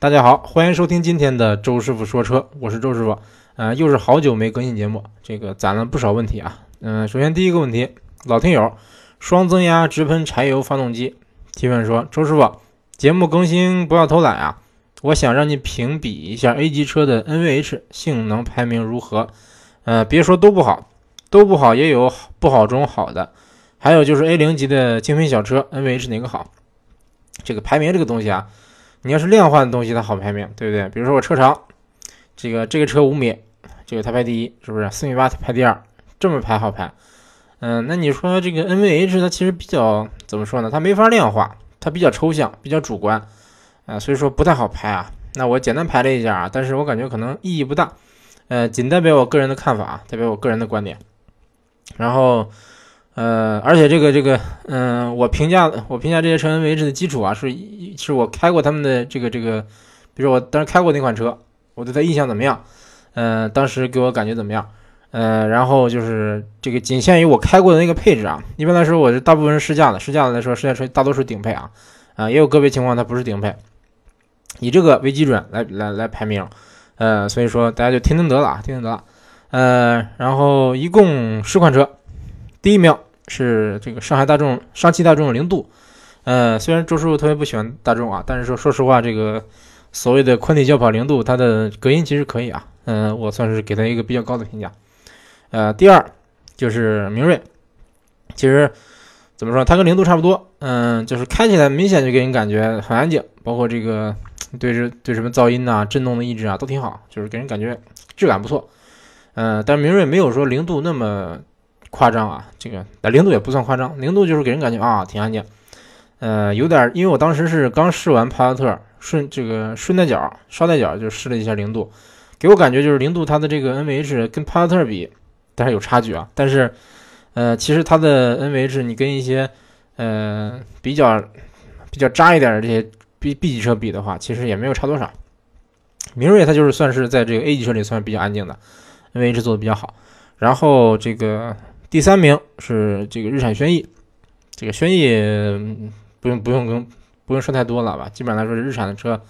大家好，欢迎收听今天的周师傅说车，我是周师傅。呃，又是好久没更新节目，这个攒了不少问题啊。嗯、首先第一个问题，老听友双增压直喷柴油发动机提问说，周师傅，节目更新不要偷懒啊，我想让你评比一下 A 级车的 NVH 性能排名如何？呃，别说都不好，都不好也有不好中好的。还有就是 A 零级的精品小车 NVH 哪个好？这个排名这个东西啊。你要是量化的东西，它好排名，对不对？比如说我车长，这个这个车五米，这个它排第一，是不是？四米八排第二，这么排好排。嗯，那你说这个 NVH 它其实比较怎么说呢？它没法量化，它比较抽象，比较主观，啊，所以说不太好排啊。那我简单排了一下啊，但是我感觉可能意义不大，呃，仅代表我个人的看法，代表我个人的观点。然后。呃，而且这个这个，嗯，我评价我评价这些车 NVH 的基础啊，是是我开过他们的这个这个，比如我当时开过那款车，我对它印象怎么样？呃，当时给我感觉怎么样？呃，然后就是这个仅限于我开过的那个配置啊。一般来说，我是大部分试驾的，试驾的来说，试驾车大多数顶配啊，啊，也有个别情况它不是顶配，以这个为基准来来来排名。呃，所以说大家就听听得了啊，听听得了。呃，然后一共十款车，第一名。是这个上海大众、上汽大众的零度，呃，虽然周师傅特别不喜欢大众啊，但是说说实话，这个所谓的宽体轿跑零度，它的隔音其实可以啊，嗯，我算是给它一个比较高的评价。呃，第二就是明锐，其实怎么说，它跟零度差不多，嗯，就是开起来明显就给人感觉很安静，包括这个 对这对什么噪音呐、震动的抑制啊都挺好，就是给人感觉质感不错。嗯，但明锐没有说零度那么。夸张啊，这个但零度也不算夸张，零度就是给人感觉啊挺安静，呃，有点，因为我当时是刚试完帕萨特顺这个顺带脚捎带脚就试了一下零度，给我感觉就是零度它的这个 NVH 跟帕萨特比，但是有差距啊，但是呃其实它的 NVH 你跟一些呃比较比较渣一点的这些 B B 级车比的话，其实也没有差多少。明锐它就是算是在这个 A 级车里算是比较安静的，NVH 做的比较好，然后这个。第三名是这个日产轩逸，这个轩逸不用不用跟不用说太多了吧？基本上来说，日产的车，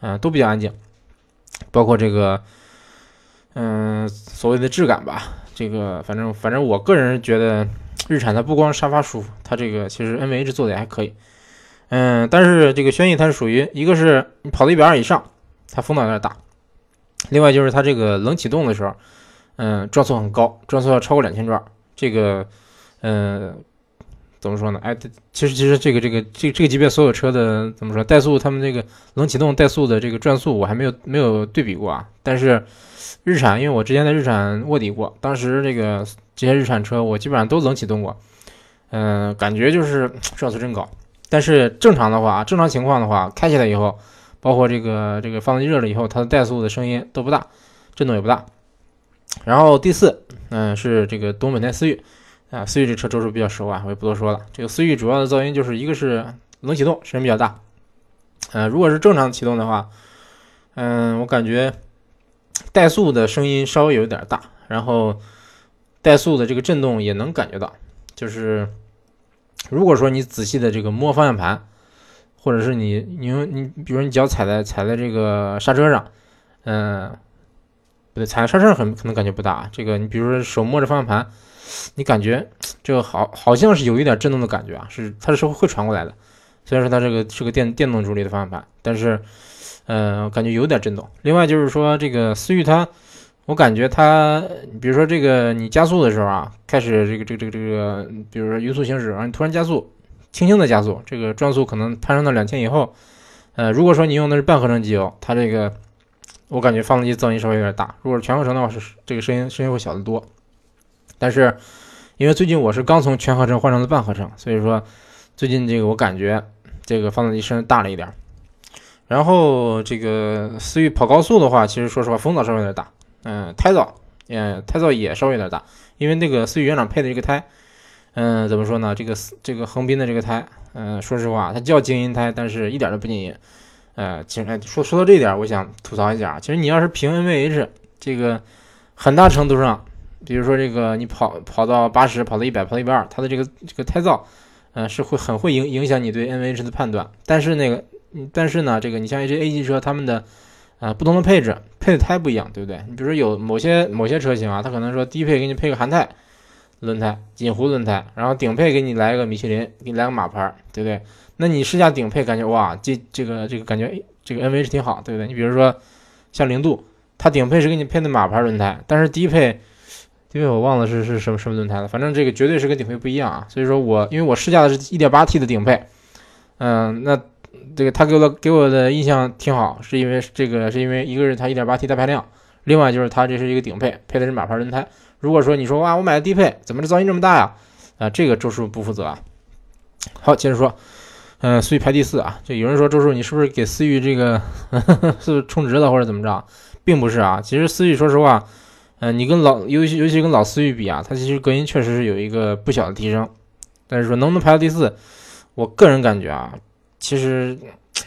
嗯，都比较安静，包括这个，嗯，所谓的质感吧。这个反正反正我个人觉得，日产它不光沙发舒服，它这个其实 NVH 做的也还可以。嗯，但是这个轩逸它是属于一个是你跑到一百二以上，它风挡有点大；另外就是它这个冷启动的时候，嗯，转速很高，转速要超过两千转。这个，嗯，怎么说呢？哎，其实其实这个这个这这个级别所有车的怎么说？怠速他们这个冷启动怠速的这个转速我还没有没有对比过啊。但是日产，因为我之前在日产卧底过，当时这个这些日产车我基本上都冷启动过，嗯，感觉就是转速真高。但是正常的话，正常情况的话，开起来以后，包括这个这个发动机热了以后，它的怠速的声音都不大，震动也不大。然后第四，嗯，是这个东本田思域，啊，思域这车周叔比较熟啊，我也不多说了。这个思域主要的噪音就是一个是冷启动声音比较大，呃，如果是正常启动的话，嗯，我感觉怠速的声音稍微有点大，然后怠速的这个震动也能感觉到，就是如果说你仔细的这个摸方向盘，或者是你你你，比如你脚踩在踩在这个刹车上，嗯。不对，踩刹车很可能感觉不大。这个你比如说手摸着方向盘，你感觉这个好好像是有一点震动的感觉啊，是它是会传过来的。虽然说它这个是个电电动助力的方向盘，但是呃感觉有点震动。另外就是说这个思域它，我感觉它，比如说这个你加速的时候啊，开始这个这个这个这个，比如说匀速行驶，然后你突然加速，轻轻的加速，这个转速可能攀升到两千以后，呃如果说你用的是半合成机油，它这个。我感觉发动机噪音稍微有点大，如果是全合成的话，是这个声音声音会小得多。但是因为最近我是刚从全合成换成了半合成，所以说最近这个我感觉这个发动机声大了一点。然后这个思域跑高速的话，其实说实话风噪稍微有点大，嗯，胎噪，嗯，胎噪也稍微有点大，因为那个思域原厂配的这个胎，嗯，怎么说呢？这个这个横滨的这个胎，嗯，说实话它叫静音胎，但是一点都不静音。呃，其实说说到这点，我想吐槽一下。其实你要是评 NVH，这个很大程度上，比如说这个你跑跑到八十，跑到一百，跑到一百二，它的这个这个胎噪，呃，是会很会影影响你对 NVH 的判断。但是那个，但是呢，这个你像一些 A 级车，他们的啊不同的配置配的胎不一样，对不对？你比如说有某些某些车型啊，它可能说低配给你配个韩泰轮胎、锦湖轮胎，然后顶配给你来个米其林，给你来个马牌，对不对？那你试驾顶配，感觉哇，这这个这个感觉这个 NVH 挺好，对不对？你比如说像零度，它顶配是给你配的马牌轮胎，但是低配。因为我忘了是是什么什么轮胎了，反正这个绝对是跟顶配不一样啊，所以说我因为我试驾的是 1.8T 的顶配，嗯，那这个他给我的给我的印象挺好，是因为这个是因为一个是它 1.8T 大排量，另外就是它这是一个顶配，配的是马牌轮胎。如果说你说哇，我买的低配，怎么这噪音这么大呀？啊，这个周师傅不负责啊。好，接着说，嗯，思域排第四啊，就有人说周叔你是不是给思域这个 是不是充值了或者怎么着？并不是啊，其实思域说实话。嗯，你跟老尤其尤其跟老思域比啊，它其实隔音确实是有一个不小的提升，但是说能不能排到第四，我个人感觉啊，其实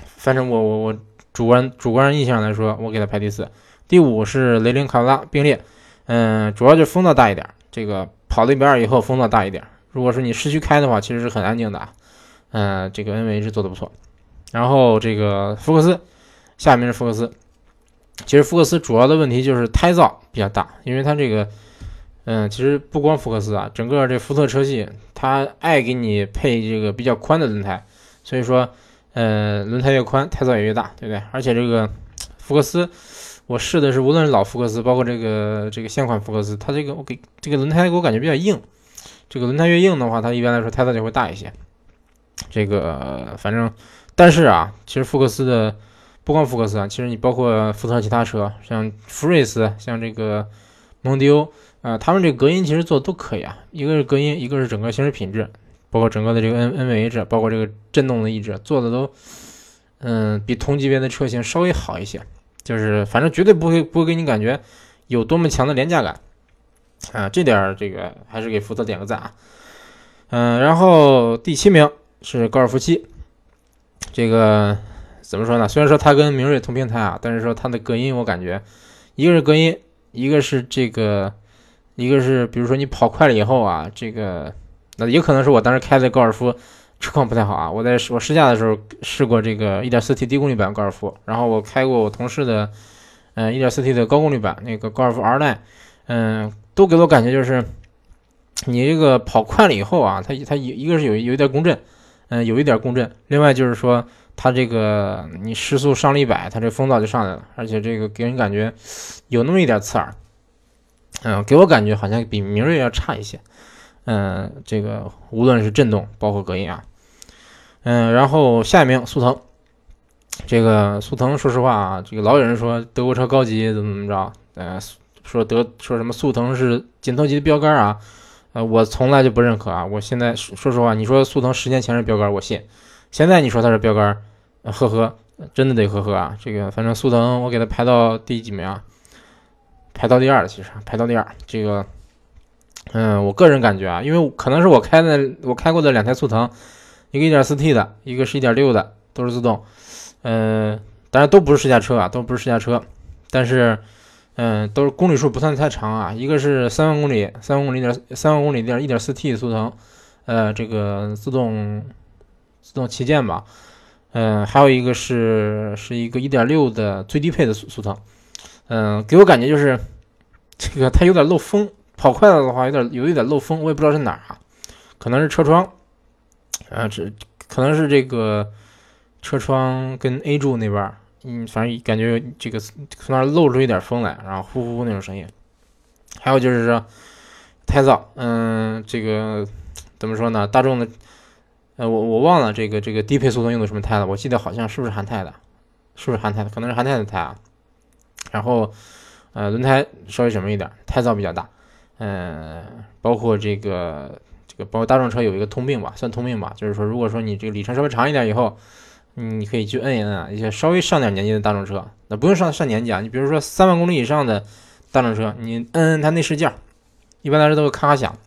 反正我我我主观主观印象来说，我给它排第四。第五是雷凌卡罗拉并列，嗯，主要就是风噪大一点，这个跑了一百二以后风噪大一点。如果是你市区开的话，其实是很安静的，嗯，这个 NVH 做的不错。然后这个福克斯，下面是福克斯。其实福克斯主要的问题就是胎噪比较大，因为它这个，嗯，其实不光福克斯啊，整个这福特车系它爱给你配这个比较宽的轮胎，所以说，呃，轮胎越宽，胎噪也越大，对不对？而且这个福克斯，我试的是无论是老福克斯，包括这个这个现款福克斯，它这个我给这个轮胎给我感觉比较硬，这个轮胎越硬的话，它一般来说胎噪就会大一些。这个反正，但是啊，其实福克斯的。不光福克斯啊，其实你包括福特其他车，像福睿斯，像这个蒙迪欧，啊，他们这个隔音其实做的都可以啊。一个是隔音，一个是整个行驶品质，包括整个的这个 N NVH，包括这个震动的抑制，做的都，嗯，比同级别的车型稍微好一些。就是反正绝对不会不会给你感觉有多么强的廉价感，啊，这点这个还是给福特点个赞啊。嗯，然后第七名是高尔夫七，这个。怎么说呢？虽然说它跟明锐同平台啊，但是说它的隔音，我感觉一个是隔音，一个是这个，一个是比如说你跑快了以后啊，这个那也可能是我当时开的高尔夫车况不太好啊。我在我试驾的时候试过这个 1.4T 低功率版高尔夫，然后我开过我同事的嗯 1.4T 的高功率版那个高尔夫 R line，嗯，都给我感觉就是你这个跑快了以后啊，它它一一个是有有一点共振，嗯，有一点共振，另外就是说。它这个你时速上了一百，它这风噪就上来了，而且这个给人感觉有那么一点刺耳，嗯，给我感觉好像比明锐要差一些，嗯，这个无论是震动，包括隔音啊，嗯，然后下一名速腾，这个速腾说实话啊，这个老有人说德国车高级怎么怎么着，呃，说德说什么速腾是紧凑级的标杆啊，呃，我从来就不认可啊，我现在说实话，你说速腾十年前是标杆，我信。现在你说它是标杆，呵呵，真的得呵呵啊！这个反正速腾我给它排到第几名啊？排到第二了，其实排到第二。这个，嗯，我个人感觉啊，因为可能是我开的，我开过的两台速腾，一个 1.4T 的，一个是一点六的，都是自动。嗯，当然都不是试驾车啊，都不是试驾车，但是，嗯，都是公里数不算太长啊。一个是三万公里，三万公里点三万公里点 1.4T 速腾，呃，这个自动。自动旗舰吧，嗯，还有一个是是一个一点六的最低配的速速腾，嗯，给我感觉就是这个它有点漏风，跑快了的话有点有一点漏风，我也不知道是哪儿啊，可能是车窗，啊，这可能是这个车窗跟 A 柱那边，嗯，反正感觉这个从那儿漏出一点风来，然后呼呼呼那种声音，还有就是说胎噪，嗯，这个怎么说呢？大众的。呃，我我忘了这个这个低配速腾用的什么胎了，我记得好像是不是韩泰的，是不是韩泰的？可能是韩泰的胎啊。然后，呃，轮胎稍微什么一点，胎噪比较大。嗯，包括这个这个，包括大众车有一个通病吧，算通病吧，就是说，如果说你这个里程稍微长一点以后，你可以去摁一摁啊，一些稍微上点年纪的大众车，那不用上上年纪啊，你比如说三万公里以上的大众车，你摁摁它内饰件，一般来说都会咔咔响，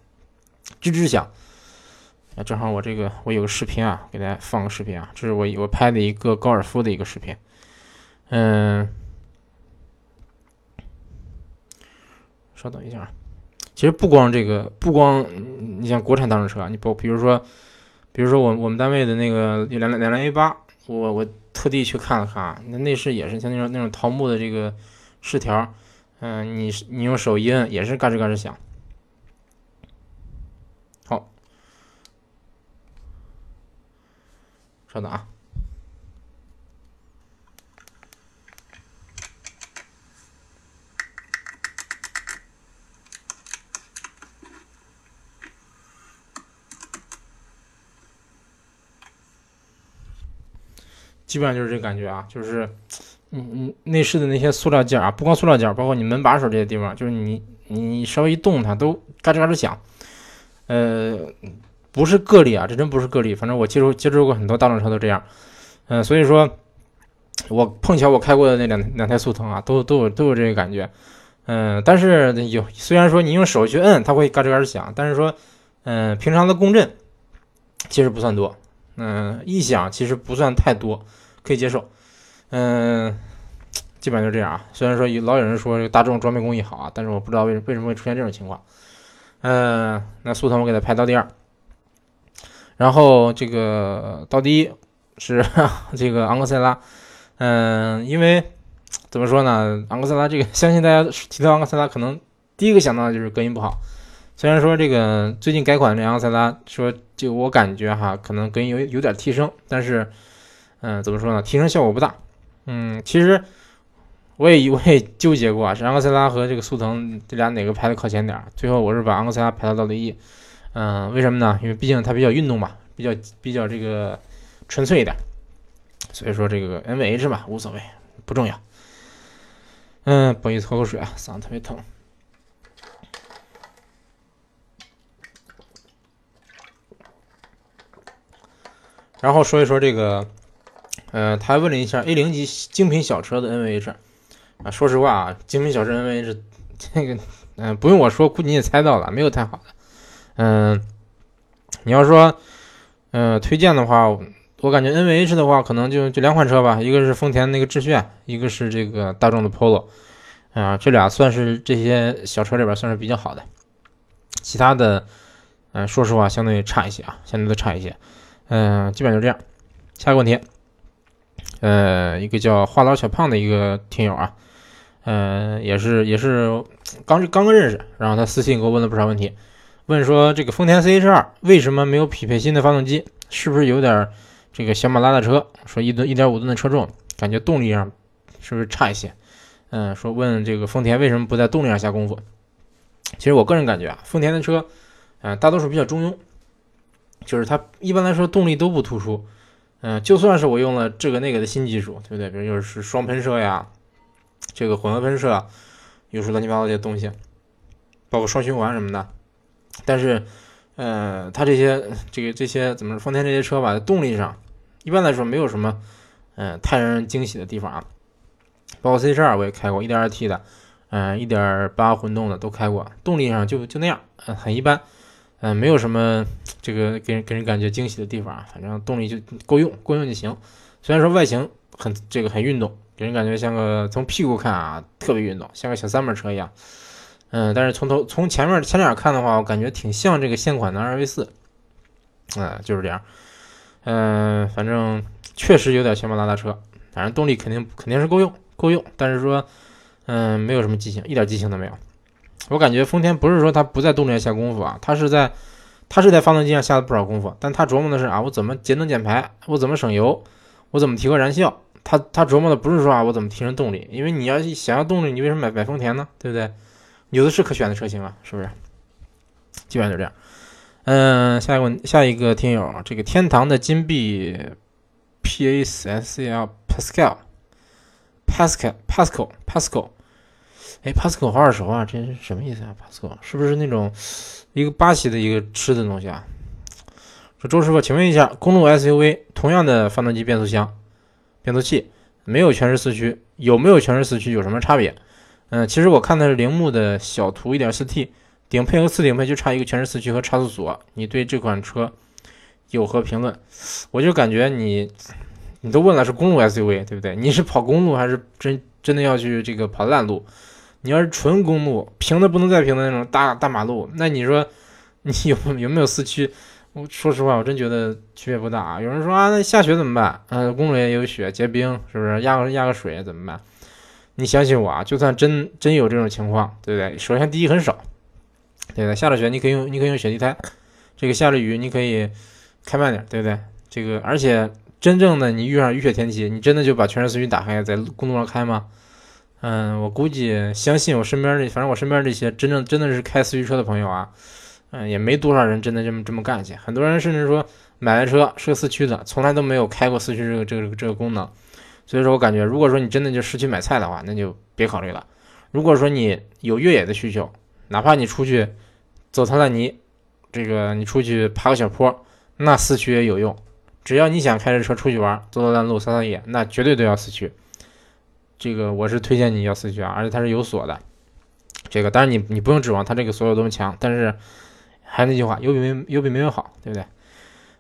吱吱响。那正好我这个我有个视频啊，给大家放个视频啊，这是我我拍的一个高尔夫的一个视频，嗯，稍等一下啊，其实不光这个，不光你像国产大众车，你包比如说，比如说我我们单位的那个两两两辆 A 八，我我特地去看了看啊，那内饰也是像那种那种桃木的这个饰条，嗯，你你用手一摁也是嘎吱嘎吱响。好，稍等啊。基本上就是这感觉啊，就是，嗯嗯，内饰的那些塑料件啊，不光塑料件，包括你门把手这些地方，就是你你稍微一动它都嘎吱嘎吱响。呃，不是个例啊，这真不是个例，反正我接触接触过很多大众车都这样。嗯，所以说，我碰巧我开过的那两两台速腾啊，都都有都有这个感觉。嗯，但是有虽然说你用手去摁，它会嘎吱嘎吱响，但是说，嗯，平常的共振其实不算多。嗯，异响其实不算太多，可以接受。嗯，基本上就这样啊。虽然说有老有人说大众装备工艺好啊，但是我不知道为什为什么会出现这种情况。嗯，那速腾我给它排到第二，然后这个到第一是 这个昂克赛拉。嗯，因为怎么说呢，昂克赛拉这个相信大家提到昂克赛拉，可能第一个想到的就是隔音不好。虽然说这个最近改款的昂克赛拉说，就我感觉哈，可能隔音有有点提升，但是，嗯，怎么说呢？提升效果不大。嗯，其实我也我也纠结过啊，是昂克赛拉和这个速腾这俩哪个排的靠前点？最后我是把昂克赛拉排到了第一。嗯，为什么呢？因为毕竟它比较运动嘛，比较比较这个纯粹一点。所以说这个 NVH 嘛，无所谓，不重要。嗯，不好意思，喝口水啊，嗓子特别疼。然后说一说这个，呃，他问了一下 A 零级精品小车的 NVH 啊，说实话啊，精品小车 NVH 这个，嗯，不用我说，估计你也猜到了，没有太好的。嗯，你要说，呃，推荐的话，我感觉 NVH 的话，可能就就两款车吧，一个是丰田那个致炫，一个是这个大众的 Polo，啊，这俩算是这些小车里边算是比较好的，其他的，嗯，说实话，相对差一些啊，相对都差一些。嗯，基本就这样。下一个问题，呃，一个叫话痨小胖的一个听友啊，嗯，也是也是刚刚刚认识，然后他私信给我问了不少问题，问说这个丰田 CH2 为什么没有匹配新的发动机？是不是有点这个小马拉大车？说一吨一点五吨的车重，感觉动力上是不是差一些？嗯，说问这个丰田为什么不在动力上下功夫？其实我个人感觉啊，丰田的车，嗯，大多数比较中庸。就是它一般来说动力都不突出，嗯，就算是我用了这个那个的新技术，对不对？比如就是双喷射呀，这个混合喷射，又是乱七八糟这些东西，包括双循环什么的，但是，呃，它这些这个这些怎么说？丰田这些车吧，动力上一般来说没有什么，嗯，太让人惊喜的地方啊。包括 CH2 我也开过，1.2T 的，嗯，1.8混动的都开过，动力上就就那样，很一般。嗯，没有什么这个给人给人感觉惊喜的地方啊，反正动力就够用，够用就行。虽然说外形很这个很运动，给人感觉像个从屁股看啊特别运动，像个小三门车一样。嗯，但是从头从前面前脸看的话，我感觉挺像这个现款的 2V4。嗯，就是这样。嗯，反正确实有点小马拉大车，反正动力肯定肯定是够用够用，但是说嗯没有什么激情，一点激情都没有。我感觉丰田不是说它不在动力上下功夫啊，它是在，它是在发动机上下了不少功夫，但它琢磨的是啊，我怎么节能减排，我怎么省油，我怎么提高燃效，它它琢磨的不是说啊，我怎么提升动力，因为你要想要动力，你为什么买买丰田呢？对不对？有的是可选的车型啊，是不是？基本上就这样。嗯，下一个问，下一个听友，这个天堂的金币，P A S S C L Pascal Pascal Pascal。哎，Pasco 好耳熟啊，这是什么意思啊？Pasco 是不是那种一个巴西的一个吃的东西啊？说周师傅，请问一下，公路 SUV 同样的发动机、变速箱、变速器，没有全时四驱，有没有全时四驱？有什么差别？嗯，其实我看的是铃木的小途 1.4T，顶配和次顶配就差一个全时四驱和差速锁。你对这款车有何评论？我就感觉你，你都问了是公路 SUV 对不对？你是跑公路还是真真的要去这个跑烂路？你要是纯公路，平的不能再平的那种大大马路，那你说你有 有没有四驱？我说实话，我真觉得区别不大啊。有人说啊，那下雪怎么办？嗯，公路也有雪结冰，是不是压个压个水怎么办？你相信我啊，就算真真有这种情况，对不对？首先第一很少，对不对？下了雪你可以用你可以用雪地胎，这个下了雨你可以开慢点，对不对？这个而且真正的你遇上雨雪天气，你真的就把全时四驱打开在公路上开吗？嗯，我估计相信我身边这，反正我身边这些真正真的是开四驱车的朋友啊。嗯，也没多少人真的这么这么干去。很多人甚至说买了车是个四驱的，从来都没有开过四驱这个这个这个功能。所以说我感觉，如果说你真的就市区买菜的话，那就别考虑了。如果说你有越野的需求，哪怕你出去走趟烂泥，这个你出去爬个小坡，那四驱也有用。只要你想开着车出去玩，走走烂路、撒撒野，那绝对都要四驱。这个我是推荐你要四驱啊，而且它是有锁的。这个当然你你不用指望它这个锁有多么强，但是。还是那句话，有比没有比没有好，对不对？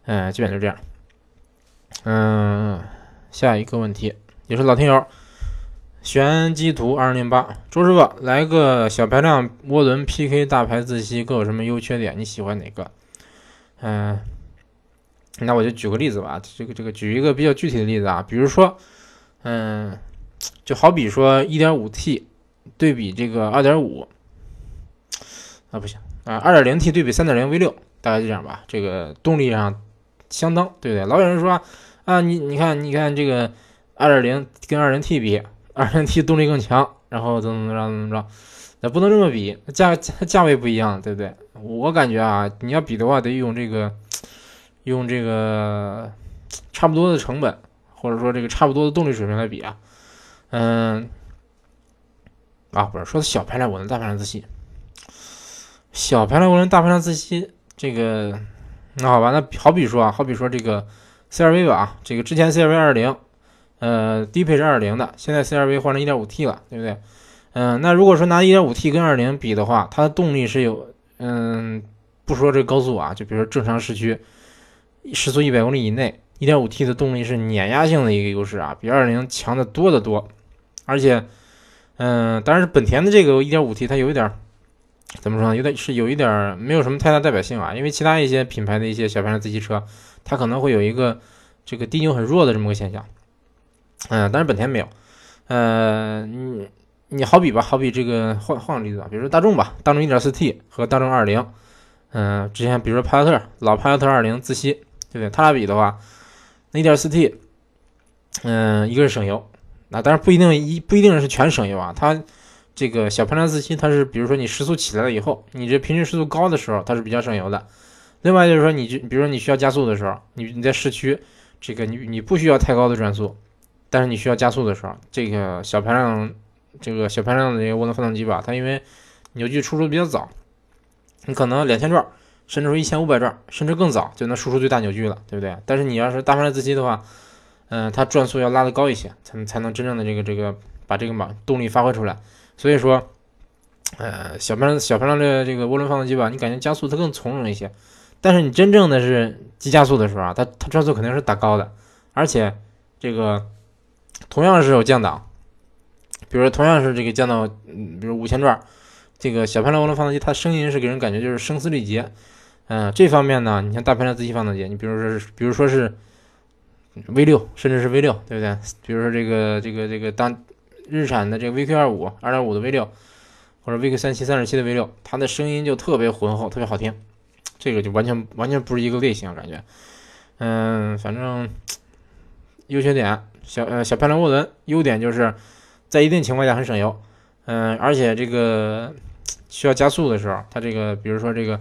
嗯，基本就这样。嗯，下一个问题也是老听友，玄机图二零零八，周师傅来个小排量涡轮 PK 大排自吸各有什么优缺点？你喜欢哪个？嗯，那我就举个例子吧，这个这个举一个比较具体的例子啊，比如说，嗯，就好比说一点五 T 对比这个二点五，啊不行。啊，二点零 T 对比三点零 V 六，大概就这样吧。这个动力上相当，对不对？老有人说啊，你你看，你看这个二点零跟二零 T 比，二零 T 动力更强，然后怎么怎么着怎么着，那不能这么比，价价位不一样，对不对？我感觉啊，你要比的话，得用这个用这个差不多的成本，或者说这个差不多的动力水平来比啊。嗯，啊，不是说的小排量涡轮，大排量自吸。小排量涡轮、大排量自吸，这个那好吧，那好比说啊，好比说这个 CRV 吧，这个之前 CRV 二零，呃，低配是二零的，现在 CRV 换成一点五 T 了，对不对？嗯，那如果说拿一点五 T 跟二零比的话，它的动力是有，嗯，不说这个高速啊，就比如说正常市区，时速一百公里以内，一点五 T 的动力是碾压性的一个优势啊，比二零强的多得多，而且，嗯，当然本田的这个一点五 T 它有一点。怎么说呢？有点是有一点没有什么太大代表性啊，因为其他一些品牌的一些小排量自吸车，它可能会有一个这个低扭很弱的这么个现象。嗯，但是本田没有。呃，你你好比吧，好比这个换换个例子吧，比如说大众吧，大众 1.4T 和大众20，嗯，之前比如说帕萨特老帕萨特20自吸，对不对？它俩比的话，那 1.4T，嗯，一个是省油，那当然不一定一不一定是全省油啊，它。这个小排量自吸，它是比如说你时速起来了以后，你这平均时速高的时候，它是比较省油的。另外就是说，你就比如说你需要加速的时候，你你在市区，这个你你不需要太高的转速，但是你需要加速的时候，这个小排量这个小排量的这个涡轮发动机吧，它因为扭矩输出比较早，你可能两千转，甚至说一千五百转，甚至更早就能输出最大扭矩了，对不对？但是你要是大排量自吸的话，嗯，它转速要拉得高一些，才能才能真正的这个这个把这个马动力发挥出来。所以说，呃，小排量小排量的这个涡轮发动机吧，你感觉加速它更从容一些。但是你真正的是急加速的时候啊，它它转速肯定是打高的，而且这个同样是有降档，比如说同样是这个降到，嗯，比如五千转，这个小排量涡轮发动机它声音是给人感觉就是声嘶力竭。嗯，这方面呢，你像大排量自吸发动机，你比如说是，比如说是 V 六，甚至是 V 六，对不对？比如说这个这个这个当。日产的这个 VQ 二五、二点五的 V 六，或者 VQ 三七、三十七的 V 六，它的声音就特别浑厚，特别好听。这个就完全完全不是一个类型，感觉。嗯，反正优缺点，小呃小排量涡轮，优点就是在一定情况下很省油。嗯，而且这个需要加速的时候，它这个比如说这个，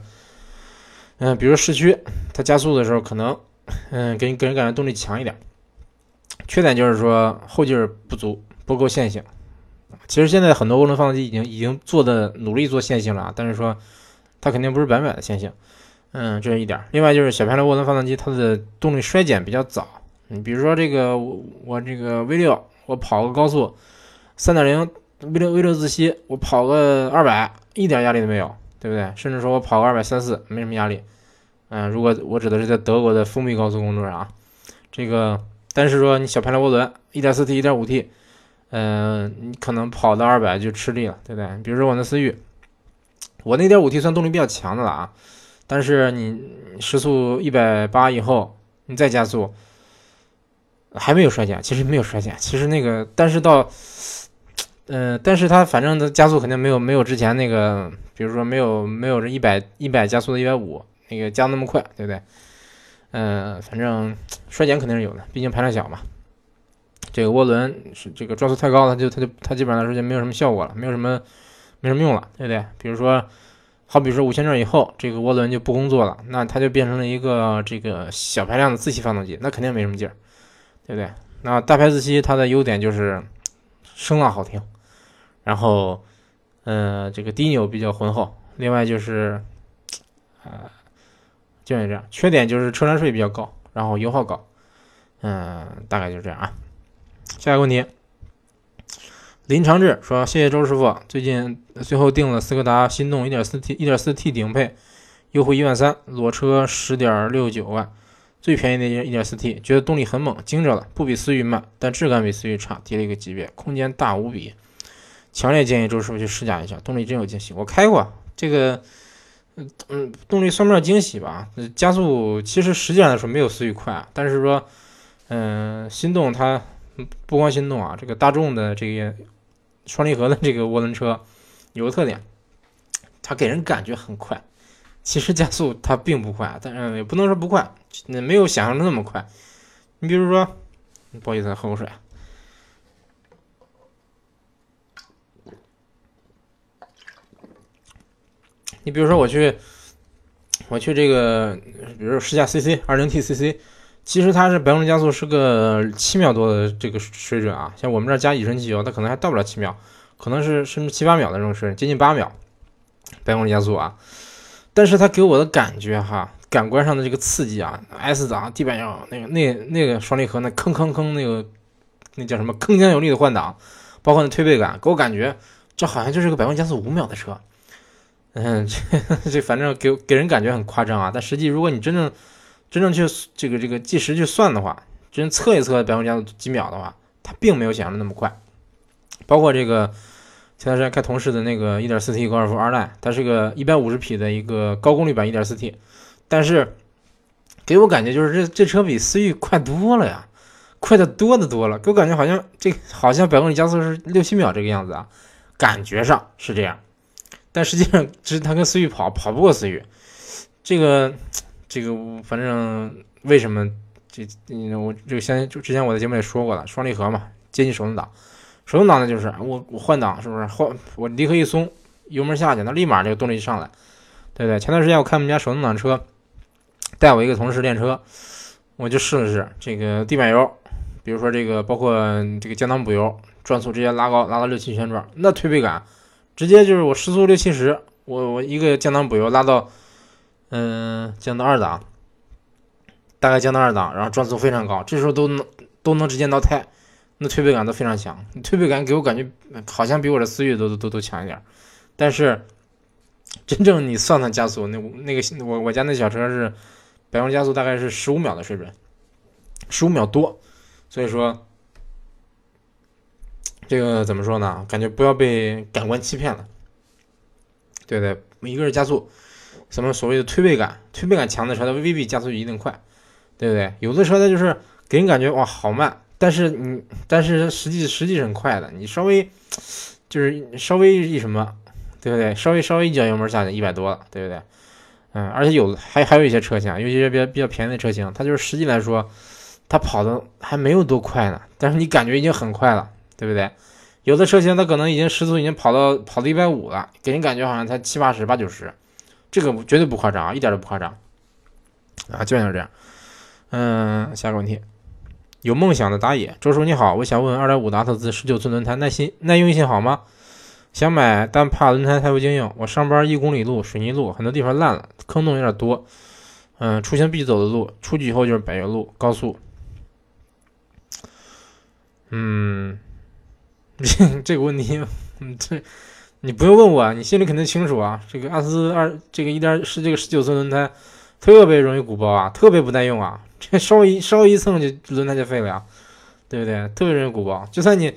嗯，比如市区，它加速的时候可能，嗯，给你给人感觉动力强一点。缺点就是说后劲儿不足。不够线性，其实现在很多涡轮发动机已经已经做的努力做线性了啊，但是说它肯定不是百分百的线性，嗯，这是一点。另外就是小排量涡轮发动机它的动力衰减比较早，你比如说这个我这个 V 六，我跑个高速，三点零 V 六 V 六自吸，我跑个二百，一点压力都没有，对不对？甚至说我跑个二百三四，没什么压力，嗯，如果我指的是在德国的封闭高速公路上啊，这个，但是说你小排量涡轮，一点四 T、一点五 T。嗯，你可能跑到二百就吃力了，对不对？比如说我那思域，我那点五 T 算动力比较强的了啊，但是你时速一百八以后，你再加速，还没有衰减，其实没有衰减，其实那个，但是到，嗯，但是它反正的加速肯定没有没有之前那个，比如说没有没有这一百一百加速的一百五那个加那么快，对不对？嗯，反正衰减肯定是有的，毕竟排量小嘛。这个涡轮是这个转速太高，它就它就它基本上来说就没有什么效果了，没有什么没什么用了，对不对？比如说，好比说五千转以后，这个涡轮就不工作了，那它就变成了一个这个小排量的自吸发动机，那肯定没什么劲儿，对不对？那大排自吸它的优点就是声浪好听，然后嗯，这个低扭比较浑厚，另外就是啊，就是这样，缺点就是车船税比较高，然后油耗高，嗯，大概就是这样啊。下一个问题，林长志说：“谢谢周师傅，最近最后定了斯柯达心动 1.4T 1.4T 顶配，优惠一万三，裸车十点六九万，最便宜的 1.4T，觉得动力很猛，惊着了，不比思域慢，但质感比思域差，低了一个级别，空间大无比，强烈建议周师傅去试驾一下，动力真有惊喜。我开过这个，嗯嗯，动力算不上惊喜吧，加速其实实际上来说没有思域快，但是说，嗯，心动它。”不光心动啊，这个大众的这个双离合的这个涡轮车有个特点，它给人感觉很快，其实加速它并不快，但是也不能说不快，没有想象的那么快。你比如说，不好意思，喝口水。你比如说我去，我去这个，比如试驾 CC 二零 T CC。其实它是百公里加速是个七秒多的这个水准啊，像我们这儿加乙醇机油，它可能还到不了七秒，可能是甚至七八秒的这种水准，接近八秒百公里加速啊。但是它给我的感觉哈，感官上的这个刺激啊，S 档地板油那个那那个双离合那吭吭吭那个那叫什么铿锵有力的换挡，包括那推背感，给我感觉这好像就是个百公里加速五秒的车。嗯，这这反正给给人感觉很夸张啊，但实际如果你真正真正去这个这个计时去算的话，真测一测百公里加速几秒的话，它并没有想象的那么快。包括这个前段时间开同事的那个 1.4T 高尔夫二代它是个150匹的一个高功率版 1.4T，但是给我感觉就是这这车比思域快多了呀，快的多的多了，给我感觉好像这好像百公里加速是六七秒这个样子啊，感觉上是这样，但实际上其实它跟思域跑跑不过思域，这个。这个反正为什么这嗯我这个先就之前我在节目里说过了，双离合嘛，接近手动挡，手动挡呢就是我我换挡是不是换我离合一松，油门下去，那立马这个动力就上来，对不对？前段时间我看我们家手动挡车，带我一个同事练车，我就试了试这个地板油，比如说这个包括这个降档补油，转速直接拉高拉到六七千转，那推背感直接就是我时速六七十，我我一个降档补油拉到。嗯，降到二档，大概降到二档，然后转速非常高，这时候都能都能直接挠胎，那推背感都非常强。推背感给我感觉好像比我的思域都都都都强一点，但是真正你算算加速，那那个我我家那小车是百公里加速大概是十五秒的水准，十五秒多，所以说这个怎么说呢？感觉不要被感官欺骗了，对对？一个是加速。什么所谓的推背感？推背感强的车，它未必加速一定快，对不对？有的车它就是给人感觉哇好慢，但是你但是实际实际是很快的。你稍微就是稍微一什么，对不对？稍微稍微一脚油门下去一百多了，对不对？嗯，而且有还还有一些车型，尤其是比较比较便宜的车型，它就是实际来说，它跑的还没有多快呢，但是你感觉已经很快了，对不对？有的车型它可能已经时速已经跑到跑到一百五了，给人感觉好像才七八十八九十。这个绝对不夸张啊，一点都不夸张啊，基本就是这样。嗯，下个问题，有梦想的打野周叔你好，我想问二点五的阿特兹十九寸轮胎耐心耐用性好吗？想买，但怕轮胎太不经用。我上班一公里路，水泥路，很多地方烂了，坑洞有点多。嗯，出行必走的路，出去以后就是柏油路、高速。嗯，这 这个问题，嗯，这。你不用问我啊，你心里肯定清楚啊。这个阿斯二，这个一点是这个十九寸轮胎，特别容易鼓包啊，特别不耐用啊。这稍一稍一蹭就轮胎就废了呀，对不对？特别容易鼓包。就算你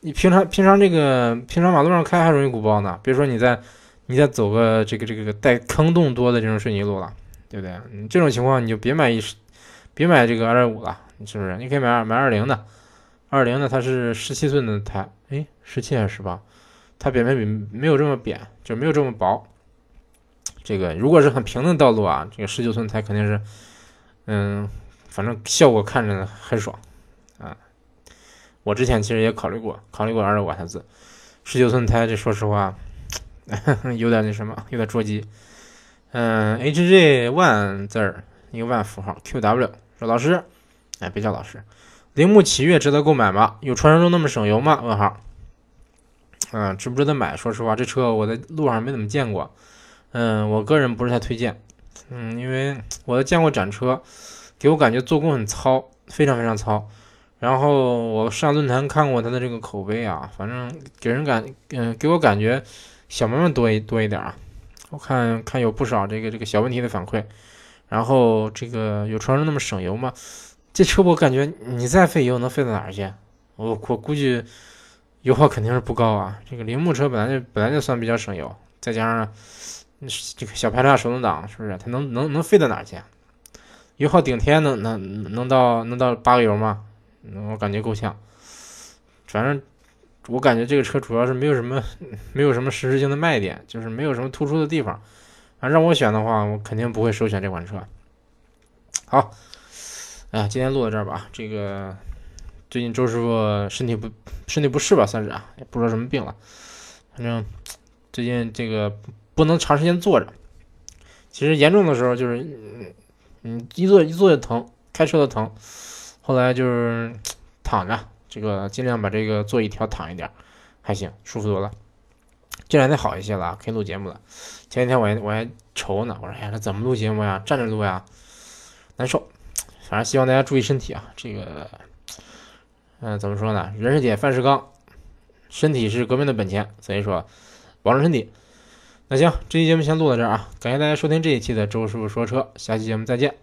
你平常平常这个平常马路上开还容易鼓包呢。比如说你在你再走个这个这个带坑洞多的这种水泥路了，对不对？你这种情况你就别买一，别买这个二点五了，是不是？你可以买二买二零的，二零的它是十七寸的胎，哎，十七还是十八？它扁平比没有这么扁，就没有这么薄。这个如果是很平的道路啊，这个十九寸胎肯定是，嗯，反正效果看着很爽啊。我之前其实也考虑过，考虑过二五瓦字，十九寸胎这说实话 有点那什么，有点捉急。嗯，HJ One 字儿一个万符号，QW 说老师，哎别叫老师，铃木启悦值得购买吗？有传说中那么省油吗？问号。嗯，值不值得买？说实话，这车我在路上没怎么见过。嗯，我个人不是太推荐。嗯，因为我都见过展车，给我感觉做工很糙，非常非常糙。然后我上论坛看过他的这个口碑啊，反正给人感，嗯，给我感觉小毛病多一多一点啊。我看看有不少这个这个小问题的反馈。然后这个有传说那么省油吗？这车我感觉你再费油能费到哪儿去？我我估计。油耗肯定是不高啊，这个铃木车本来就本来就算比较省油，再加上这个小排量手动挡，是不是？它能能能费到哪儿去？油耗顶天能能能到能到八个油吗？我感觉够呛。反正我感觉这个车主要是没有什么没有什么实质性的卖点，就是没有什么突出的地方。啊，让我选的话，我肯定不会首选这款车。好，哎，今天录到这儿吧，这个。最近周师傅身体不身体不适吧，算是啊，也不知道什么病了。反正最近这个不能长时间坐着。其实严重的时候就是，嗯，一坐一坐就疼，开车都疼。后来就是躺着，这个尽量把这个座椅调躺一点，还行，舒服多了。这两天好一些了，可以录节目了。前几天我还我还愁呢，我说哎呀，这怎么录节目呀？站着录呀，难受。反正希望大家注意身体啊，这个。嗯，怎么说呢？人是铁，饭是钢，身体是革命的本钱，所以说保重身体。那行，这期节目先录到这儿啊，感谢大家收听这一期的周师傅说车，下期节目再见。